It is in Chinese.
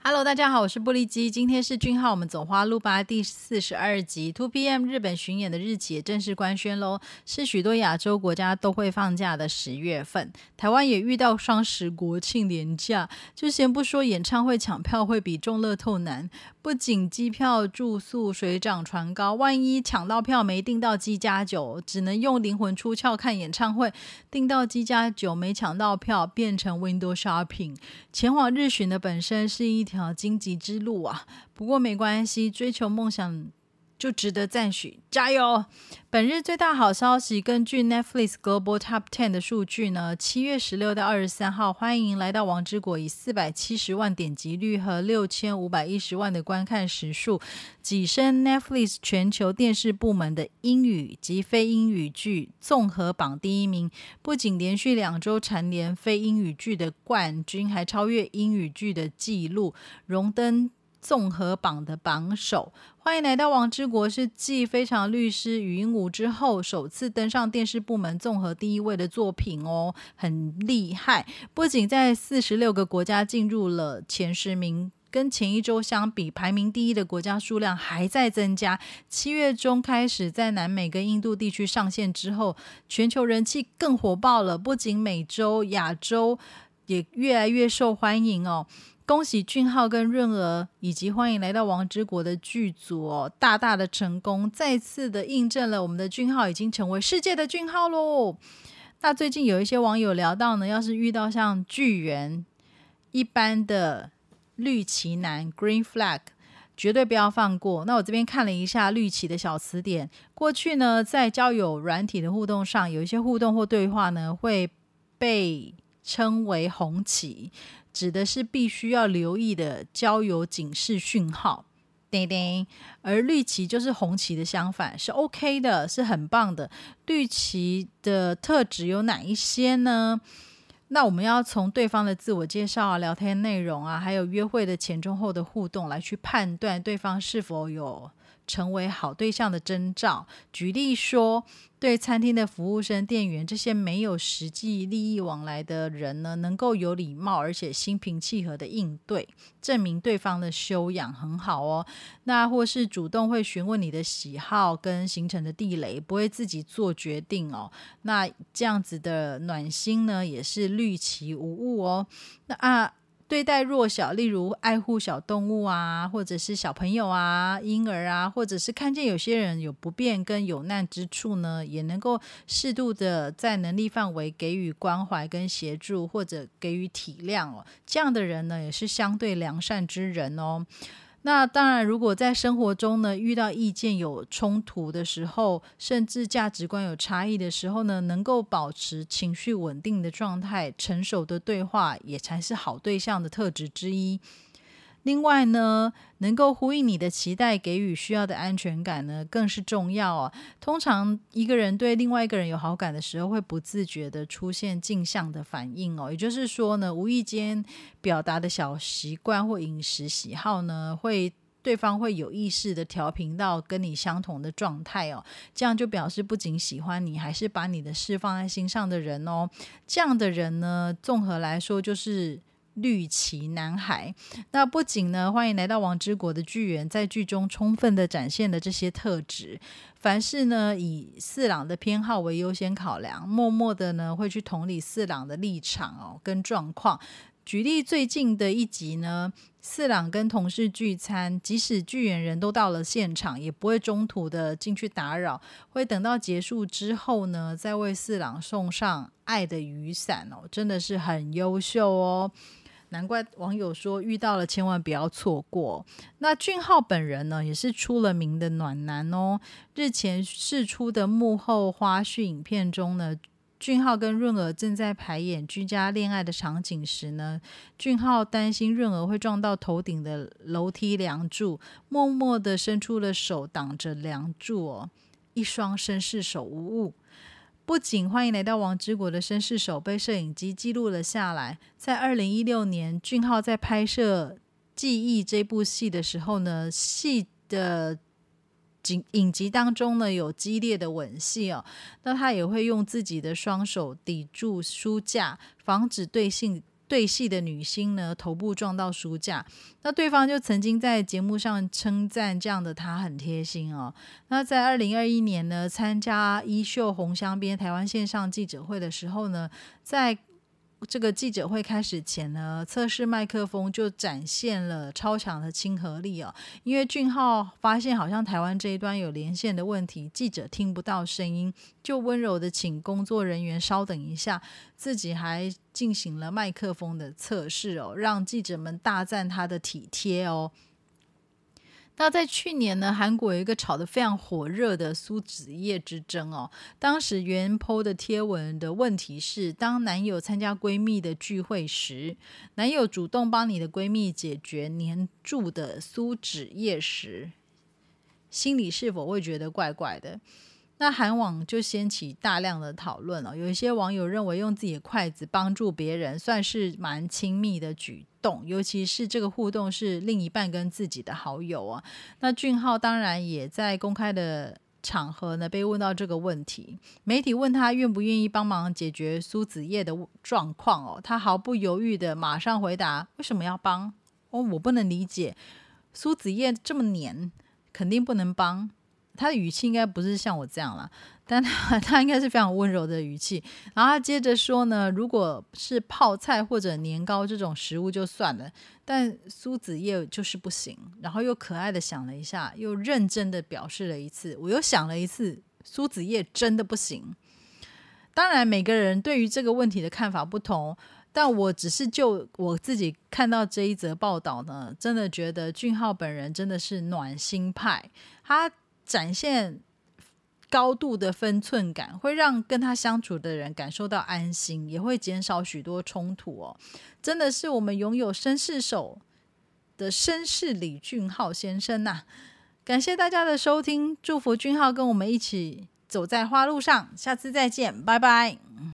Hello，大家好，我是布利基。今天是俊浩，我们走花路吧第四十二集。Two PM 日本巡演的日期也正式官宣喽，是许多亚洲国家都会放假的十月份。台湾也遇到双十国庆连假，就先不说演唱会抢票会比中乐透难，不仅机票、住宿水涨船高，万一抢到票没订到机加酒，只能用灵魂出窍看演唱会；订到机加酒没抢到票，变成 window shopping。前往日巡的本身是一条。荆棘之路啊，不过没关系，追求梦想就值得赞许，加油！本日最大好消息，根据 Netflix Global Top Ten 的数据呢，七月十六到二十三号，欢迎来到王之国，以四百七十万点击率和六千五百一十万的观看时数，跻身 Netflix 全球电视部门的英语及非英语剧综合榜第一名。不仅连续两周蝉联非英语剧的冠军，还超越英语剧的纪录，荣登。综合榜的榜首，欢迎来到王之国，是继《非常律师语音舞》之后首次登上电视部门综合第一位的作品哦，很厉害。不仅在四十六个国家进入了前十名，跟前一周相比，排名第一的国家数量还在增加。七月中开始在南美跟印度地区上线之后，全球人气更火爆了。不仅美洲、亚洲也越来越受欢迎哦。恭喜俊浩跟润儿，以及欢迎来到王之国的剧组哦！大大的成功，再次的印证了我们的俊浩已经成为世界的俊浩喽。那最近有一些网友聊到呢，要是遇到像巨猿一般的绿旗男 （Green Flag），绝对不要放过。那我这边看了一下绿旗的小词典，过去呢在交友软体的互动上，有一些互动或对话呢会被称为红旗。指的是必须要留意的交友警示讯号，叮叮。而绿旗就是红旗的相反，是 OK 的，是很棒的。绿旗的特质有哪一些呢？那我们要从对方的自我介绍啊、聊天内容啊，还有约会的前中后的互动来去判断对方是否有。成为好对象的征兆。举例说，对餐厅的服务生、店员这些没有实际利益往来的人呢，能够有礼貌而且心平气和的应对，证明对方的修养很好哦。那或是主动会询问你的喜好跟行程的地雷，不会自己做决定哦。那这样子的暖心呢，也是绿旗无误哦。那啊。对待弱小，例如爱护小动物啊，或者是小朋友啊、婴儿啊，或者是看见有些人有不便跟有难之处呢，也能够适度的在能力范围给予关怀跟协助，或者给予体谅哦。这样的人呢，也是相对良善之人哦。那当然，如果在生活中呢遇到意见有冲突的时候，甚至价值观有差异的时候呢，能够保持情绪稳定的状态，成熟的对话也才是好对象的特质之一。另外呢，能够呼应你的期待，给予需要的安全感呢，更是重要哦。通常一个人对另外一个人有好感的时候，会不自觉的出现镜像的反应哦。也就是说呢，无意间表达的小习惯或饮食喜好呢，会对方会有意识的调频到跟你相同的状态哦。这样就表示不仅喜欢你，还是把你的事放在心上的人哦。这样的人呢，综合来说就是。绿旗男孩，那不仅呢，欢迎来到王之国的剧员，在剧中充分的展现了这些特质。凡事呢，以四郎的偏好为优先考量，默默的呢，会去同理四郎的立场哦，跟状况。举例最近的一集呢，四郎跟同事聚餐，即使剧演人都到了现场，也不会中途的进去打扰，会等到结束之后呢，再为四郎送上爱的雨伞哦，真的是很优秀哦。难怪网友说遇到了千万不要错过。那俊浩本人呢，也是出了名的暖男哦。日前释出的幕后花絮影片中呢，俊浩跟润儿正在排演居家恋爱的场景时呢，俊浩担心润儿会撞到头顶的楼梯梁柱，默默的伸出了手挡着梁柱哦，一双绅士手无误。不仅欢迎来到王之国的绅士手被摄影机记录了下来，在二零一六年，俊浩在拍摄《记忆》这部戏的时候呢，戏的影影集当中呢有激烈的吻戏哦，那他也会用自己的双手抵住书架，防止对性对戏的女星呢头部撞到书架，那对方就曾经在节目上称赞这样的她很贴心哦。那在二零二一年呢，参加衣袖红香边台湾线上记者会的时候呢，在这个记者会开始前呢，测试麦克风就展现了超强的亲和力哦。因为俊浩发现好像台湾这一端有连线的问题，记者听不到声音，就温柔的请工作人员稍等一下，自己还进行了麦克风的测试哦，让记者们大赞他的体贴哦。那在去年呢，韩国有一个炒得非常火热的苏子叶之争哦。当时原 PO 的贴文的问题是：当男友参加闺蜜的聚会时，男友主动帮你的闺蜜解决黏住的苏子叶时，心里是否会觉得怪怪的？那韩网就掀起大量的讨论了。有一些网友认为，用自己的筷子帮助别人，算是蛮亲密的举动，尤其是这个互动是另一半跟自己的好友啊。那俊浩当然也在公开的场合呢被问到这个问题，媒体问他愿不愿意帮忙解决苏子叶的状况哦，他毫不犹豫的马上回答：为什么要帮？哦，我不能理解，苏子叶这么黏，肯定不能帮。他的语气应该不是像我这样了，但他他应该是非常温柔的语气。然后他接着说呢，如果是泡菜或者年糕这种食物就算了，但苏子叶就是不行。然后又可爱的想了一下，又认真的表示了一次。我又想了一次，苏子叶真的不行。当然，每个人对于这个问题的看法不同，但我只是就我自己看到这一则报道呢，真的觉得俊浩本人真的是暖心派，他。展现高度的分寸感，会让跟他相处的人感受到安心，也会减少许多冲突哦。真的是我们拥有绅士手的绅士李俊浩先生呐！感谢大家的收听，祝福俊浩跟我们一起走在花路上，下次再见，拜拜。